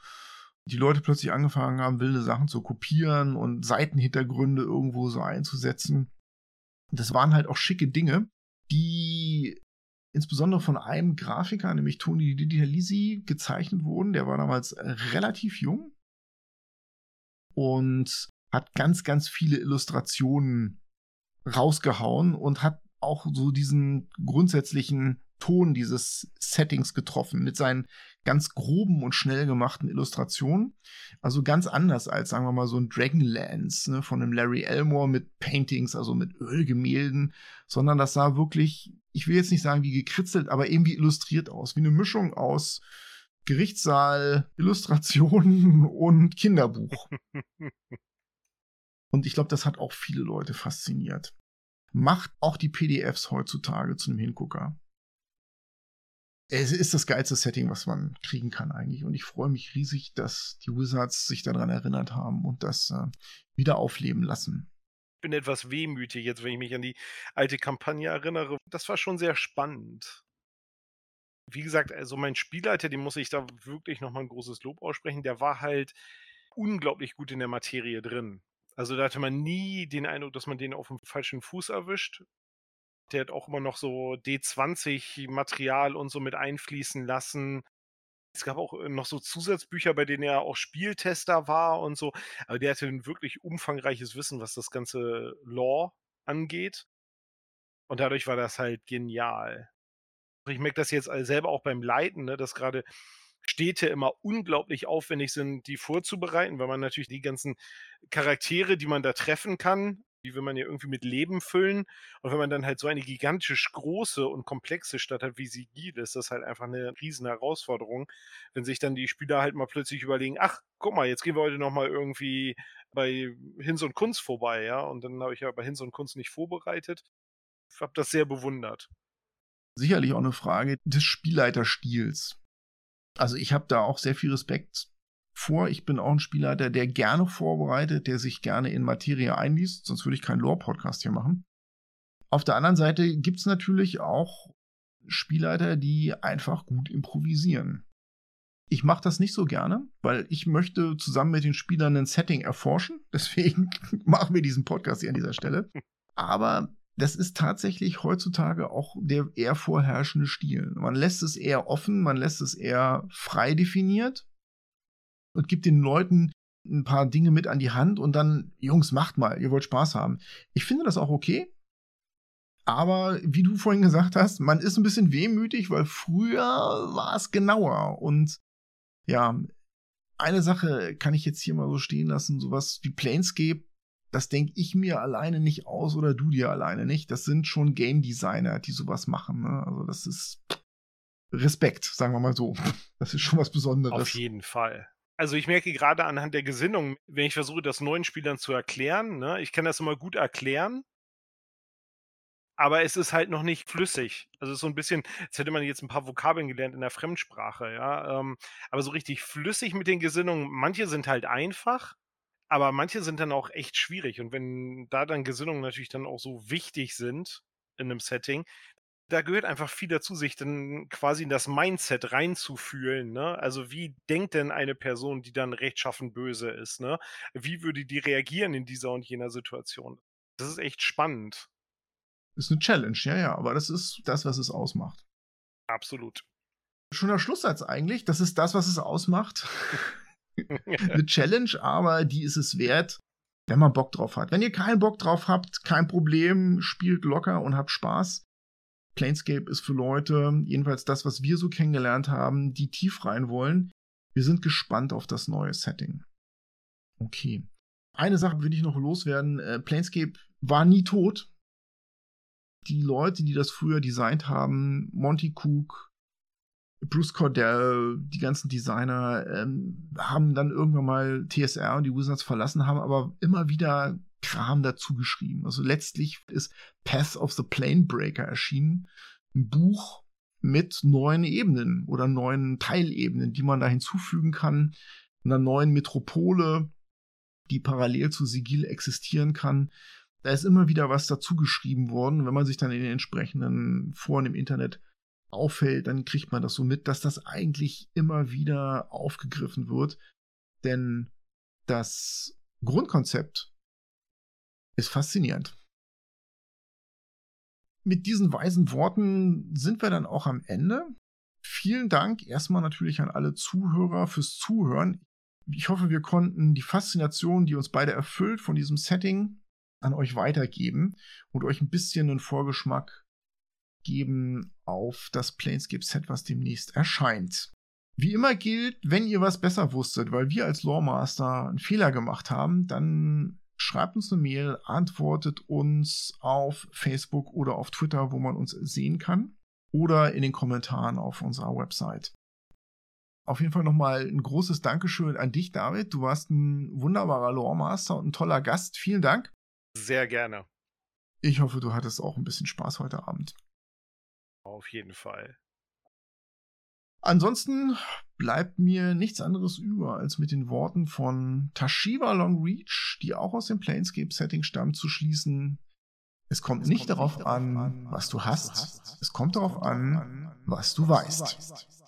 die Leute plötzlich angefangen haben, wilde Sachen zu kopieren und Seitenhintergründe irgendwo so einzusetzen. Das waren halt auch schicke Dinge, die insbesondere von einem Grafiker, nämlich Tony Didialisi, gezeichnet wurden. Der war damals relativ jung und hat ganz, ganz viele Illustrationen rausgehauen und hat auch so diesen grundsätzlichen Ton dieses Settings getroffen mit seinen ganz groben und schnell gemachten Illustrationen. Also ganz anders als, sagen wir mal, so ein Dragonlance ne, von einem Larry Elmore mit Paintings, also mit Ölgemälden, sondern das sah wirklich, ich will jetzt nicht sagen wie gekritzelt, aber irgendwie illustriert aus, wie eine Mischung aus Gerichtssaal, Illustrationen [LAUGHS] und Kinderbuch. [LAUGHS] und ich glaube, das hat auch viele Leute fasziniert. Macht auch die PDFs heutzutage zu einem Hingucker es ist das geilste Setting, was man kriegen kann eigentlich. Und ich freue mich riesig, dass die Wizards sich daran erinnert haben und das äh, wieder aufleben lassen. Ich bin etwas wehmütig jetzt, wenn ich mich an die alte Kampagne erinnere. Das war schon sehr spannend. Wie gesagt, also mein Spielleiter, dem muss ich da wirklich nochmal ein großes Lob aussprechen. Der war halt unglaublich gut in der Materie drin. Also da hatte man nie den Eindruck, dass man den auf dem falschen Fuß erwischt der hat auch immer noch so D20-Material und so mit einfließen lassen. Es gab auch äh, noch so Zusatzbücher, bei denen er auch Spieltester war und so. Aber der hatte ein wirklich umfangreiches Wissen, was das ganze Law angeht. Und dadurch war das halt genial. Ich merke das jetzt selber auch beim Leiten, ne, dass gerade Städte immer unglaublich aufwendig sind, die vorzubereiten, weil man natürlich die ganzen Charaktere, die man da treffen kann, die will man ja irgendwie mit Leben füllen. Und wenn man dann halt so eine gigantisch große und komplexe Stadt hat wie Sigil, ist das halt einfach eine riesen Herausforderung, wenn sich dann die Spieler halt mal plötzlich überlegen, ach, guck mal, jetzt gehen wir heute nochmal irgendwie bei Hinz und Kunst vorbei, ja. Und dann habe ich ja bei Hinz und Kunst nicht vorbereitet. Ich habe das sehr bewundert. Sicherlich auch eine Frage des Spielleiterstils. Also ich habe da auch sehr viel Respekt vor. Ich bin auch ein Spielleiter, der gerne vorbereitet, der sich gerne in Materie einliest, sonst würde ich keinen Lore-Podcast hier machen. Auf der anderen Seite gibt es natürlich auch Spielleiter, die einfach gut improvisieren. Ich mache das nicht so gerne, weil ich möchte zusammen mit den Spielern ein Setting erforschen. [LAUGHS] Deswegen [LAUGHS] machen wir diesen Podcast hier an dieser Stelle. Aber das ist tatsächlich heutzutage auch der eher vorherrschende Stil. Man lässt es eher offen, man lässt es eher frei definiert und gibt den Leuten ein paar Dinge mit an die Hand und dann, Jungs, macht mal, ihr wollt Spaß haben. Ich finde das auch okay. Aber wie du vorhin gesagt hast, man ist ein bisschen wehmütig, weil früher war es genauer. Und ja, eine Sache kann ich jetzt hier mal so stehen lassen, sowas wie Planescape, das denke ich mir alleine nicht aus oder du dir alleine nicht. Das sind schon Game Designer, die sowas machen. Ne? Also das ist Respekt, sagen wir mal so. [LAUGHS] Das ist schon was Besonderes. Auf jeden Fall. Also ich merke gerade anhand der Gesinnung, wenn ich versuche, das neuen Spielern zu erklären, ne, ich kann das immer gut erklären, aber es ist halt noch nicht flüssig. Also es ist so ein bisschen, als hätte man jetzt ein paar Vokabeln gelernt in der Fremdsprache, ja. Ähm, aber so richtig flüssig mit den Gesinnungen, manche sind halt einfach, aber manche sind dann auch echt schwierig. Und wenn da dann Gesinnungen natürlich dann auch so wichtig sind in einem Setting, da gehört einfach viel dazu, sich dann quasi in das Mindset reinzufühlen. Ne? Also wie denkt denn eine Person, die dann rechtschaffen böse ist? Ne? Wie würde die reagieren in dieser und jener Situation? Das ist echt spannend. Ist eine Challenge, ja, ja, aber das ist das, was es ausmacht. Absolut. Schöner Schlusssatz eigentlich. Das ist das, was es ausmacht. [LAUGHS] eine [LAUGHS] Challenge, aber die ist es wert, wenn man Bock drauf hat. Wenn ihr keinen Bock drauf habt, kein Problem, spielt locker und habt Spaß. Planescape ist für Leute, jedenfalls das, was wir so kennengelernt haben, die tief rein wollen. Wir sind gespannt auf das neue Setting. Okay. Eine Sache will ich noch loswerden. Äh, Planescape war nie tot. Die Leute, die das früher designt haben, Monty Cook, Bruce Cordell, die ganzen Designer, ähm, haben dann irgendwann mal TSR und die Wizards verlassen, haben aber immer wieder Kram dazu geschrieben. Also letztlich ist Path of the Planebreaker erschienen. Ein Buch mit neuen Ebenen oder neuen Teilebenen, die man da hinzufügen kann. Einer neuen Metropole, die parallel zu Sigil existieren kann. Da ist immer wieder was dazu geschrieben worden. Wenn man sich dann in den entsprechenden Foren im Internet auffällt, dann kriegt man das so mit, dass das eigentlich immer wieder aufgegriffen wird. Denn das Grundkonzept ist faszinierend. Mit diesen weisen Worten sind wir dann auch am Ende. Vielen Dank erstmal natürlich an alle Zuhörer fürs Zuhören. Ich hoffe, wir konnten die Faszination, die uns beide erfüllt von diesem Setting, an euch weitergeben und euch ein bisschen einen Vorgeschmack geben auf das Planescape-Set, was demnächst erscheint. Wie immer gilt, wenn ihr was besser wusstet, weil wir als Loremaster einen Fehler gemacht haben, dann schreibt uns eine Mail, antwortet uns auf Facebook oder auf Twitter, wo man uns sehen kann, oder in den Kommentaren auf unserer Website. Auf jeden Fall nochmal ein großes Dankeschön an dich, David. Du warst ein wunderbarer Loremaster und ein toller Gast. Vielen Dank. Sehr gerne. Ich hoffe, du hattest auch ein bisschen Spaß heute Abend. Auf jeden Fall. Ansonsten bleibt mir nichts anderes über, als mit den Worten von Tashiva Longreach, die auch aus dem Planescape-Setting stammt, zu schließen. Es kommt, es nicht, kommt darauf nicht darauf an, was du hast. Es kommt darauf an, was du weißt.